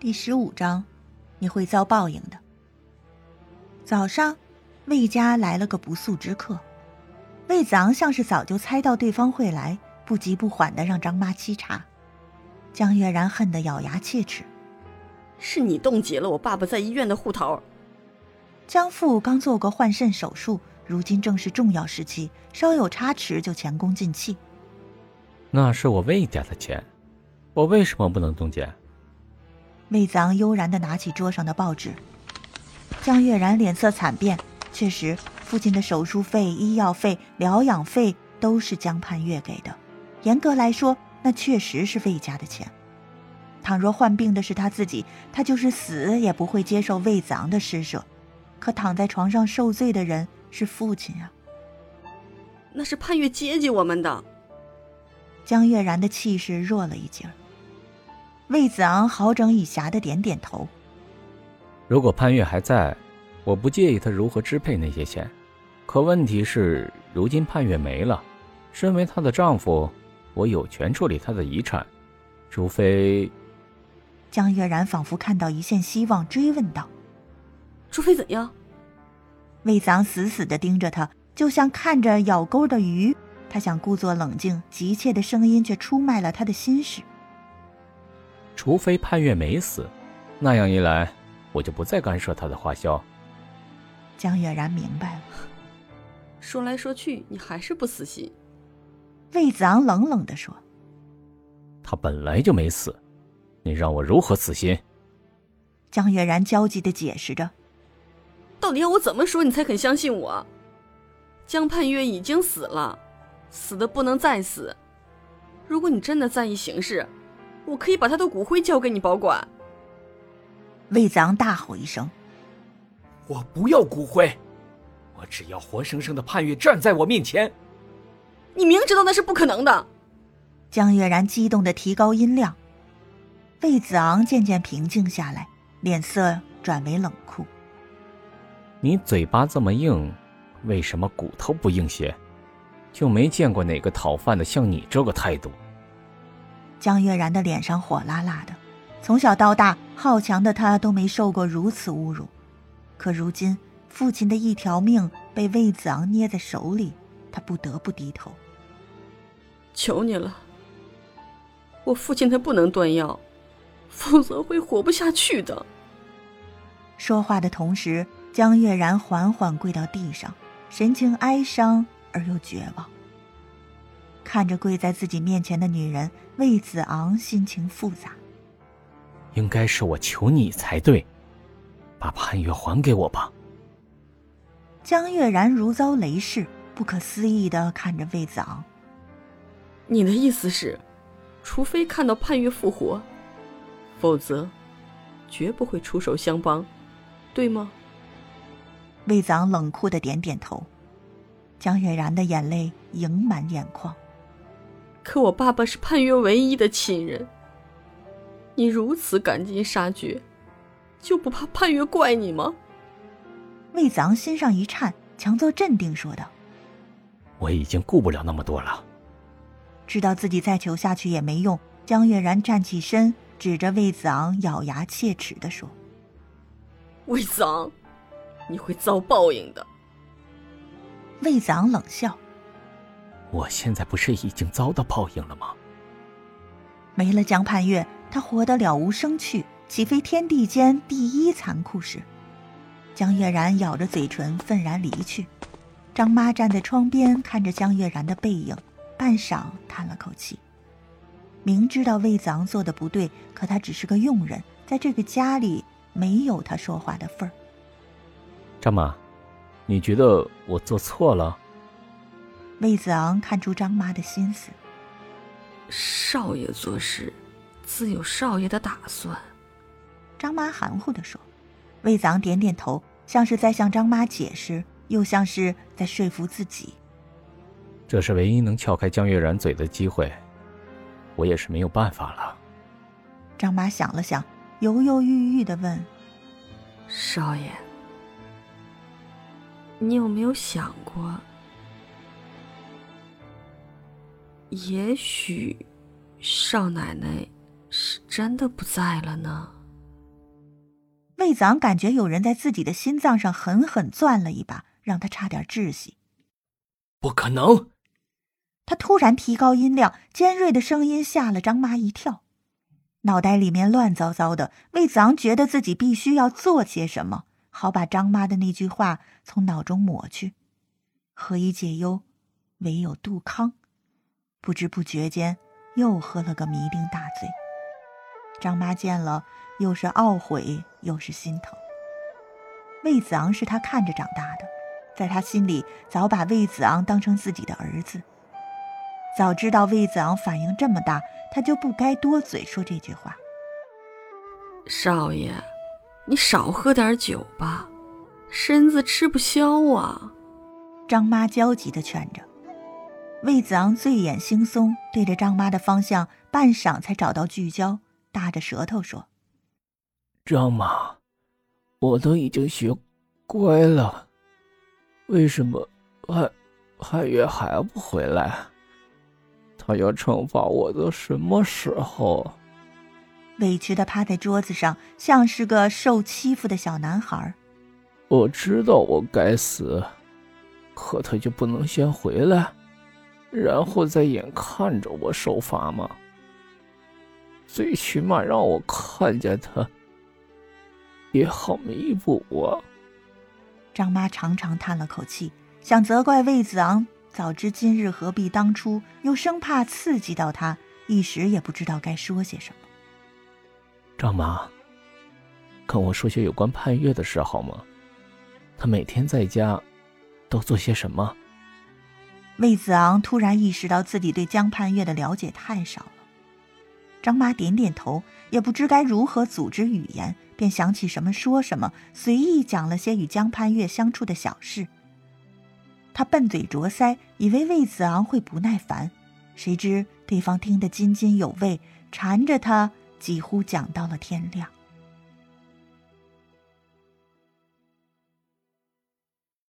第十五章，你会遭报应的。早上，魏家来了个不速之客。魏子昂像是早就猜到对方会来，不急不缓的让张妈沏茶。江月然恨得咬牙切齿：“是你冻结了我爸爸在医院的户头。”江父刚做过换肾手术，如今正是重要时期，稍有差池就前功尽弃。那是我魏家的钱，我为什么不能冻结？魏子昂悠然地拿起桌上的报纸，江月然脸色惨变。确实，父亲的手术费、医药费、疗养费都是江盼月给的。严格来说，那确实是魏家的钱。倘若患病的是他自己，他就是死也不会接受魏子昂的施舍。可躺在床上受罪的人是父亲啊。那是盼月接济我们的。江月然的气势弱了一截儿。魏子昂好整以暇的点点头。如果潘越还在，我不介意他如何支配那些钱。可问题是，如今潘越没了，身为她的丈夫，我有权处理她的遗产，除非……江月然仿佛看到一线希望，追问道：“除非怎样？”魏子昂死死的盯着他，就像看着咬钩的鱼。他想故作冷静，急切的声音却出卖了他的心事。除非潘越没死，那样一来，我就不再干涉他的花销。江月然明白了。说来说去，你还是不死心。魏子昂冷冷的说：“他本来就没死，你让我如何死心？”江月然焦急的解释着：“到底要我怎么说，你才肯相信我？江盼月已经死了，死的不能再死。如果你真的在意形势。”我可以把他的骨灰交给你保管。魏子昂大吼一声：“我不要骨灰，我只要活生生的盼月站在我面前。”你明知道那是不可能的。江月然激动的提高音量。魏子昂渐渐平静下来，脸色转为冷酷：“你嘴巴这么硬，为什么骨头不硬些？就没见过哪个讨饭的像你这个态度。”江月然的脸上火辣辣的，从小到大好强的他都没受过如此侮辱，可如今父亲的一条命被魏子昂捏在手里，他不得不低头。求你了，我父亲他不能断药，否则会活不下去的。说话的同时，江月然缓缓跪到地上，神情哀伤而又绝望。看着跪在自己面前的女人，魏子昂心情复杂。应该是我求你才对，把潘月还给我吧。江月然如遭雷噬，不可思议的看着魏子昂。你的意思是，除非看到潘月复活，否则，绝不会出手相帮，对吗？魏子昂冷酷的点点头。江月然的眼泪盈满眼眶。可我爸爸是潘越唯一的亲人，你如此赶尽杀绝，就不怕潘越怪你吗？魏子昂心上一颤，强作镇定说道：“我已经顾不了那么多了。”知道自己再求下去也没用，江月然站起身，指着魏子昂，咬牙切齿的说：“魏子昂，你会遭报应的。”魏子昂冷笑。我现在不是已经遭到报应了吗？没了江盼月，他活得了无生趣，岂非天地间第一残酷事？江月然咬着嘴唇，愤然离去。张妈站在窗边，看着江月然的背影，半晌叹了口气。明知道魏子昂做的不对，可他只是个佣人，在这个家里没有他说话的份儿。张妈，你觉得我做错了？魏子昂看出张妈的心思。少爷做事，自有少爷的打算。张妈含糊的说。魏子昂点点头，像是在向张妈解释，又像是在说服自己。这是唯一能撬开江月然嘴的机会，我也是没有办法了。张妈想了想，犹犹豫豫的问：“少爷，你有没有想过？”也许，少奶奶是真的不在了呢。魏子昂感觉有人在自己的心脏上狠狠攥了一把，让他差点窒息。不可能！他突然提高音量，尖锐的声音吓了张妈一跳，脑袋里面乱糟糟的。魏子昂觉得自己必须要做些什么，好把张妈的那句话从脑中抹去。何以解忧，唯有杜康。不知不觉间，又喝了个酩酊大醉。张妈见了，又是懊悔，又是心疼。魏子昂是他看着长大的，在他心里早把魏子昂当成自己的儿子。早知道魏子昂反应这么大，他就不该多嘴说这句话。少爷，你少喝点酒吧，身子吃不消啊！张妈焦急地劝着。魏子昂醉眼惺忪，对着张妈的方向，半晌才找到聚焦，大着舌头说：“张妈，我都已经学乖了，为什么汉汉月还不回来？他要惩罚我到什么时候？”委屈的趴在桌子上，像是个受欺负的小男孩。我知道我该死，可他就不能先回来？然后再眼看着我受罚吗？最起码让我看见他，也好弥补啊。张妈长长叹了口气，想责怪魏子昂，早知今日何必当初，又生怕刺激到他，一时也不知道该说些什么。张妈，跟我说些有关盼月的事好吗？他每天在家都做些什么？魏子昂突然意识到自己对江盼月的了解太少了。张妈点点头，也不知该如何组织语言，便想起什么说什么，随意讲了些与江盼月相处的小事。他笨嘴拙腮，以为魏子昂会不耐烦，谁知对方听得津津有味，缠着他几乎讲到了天亮。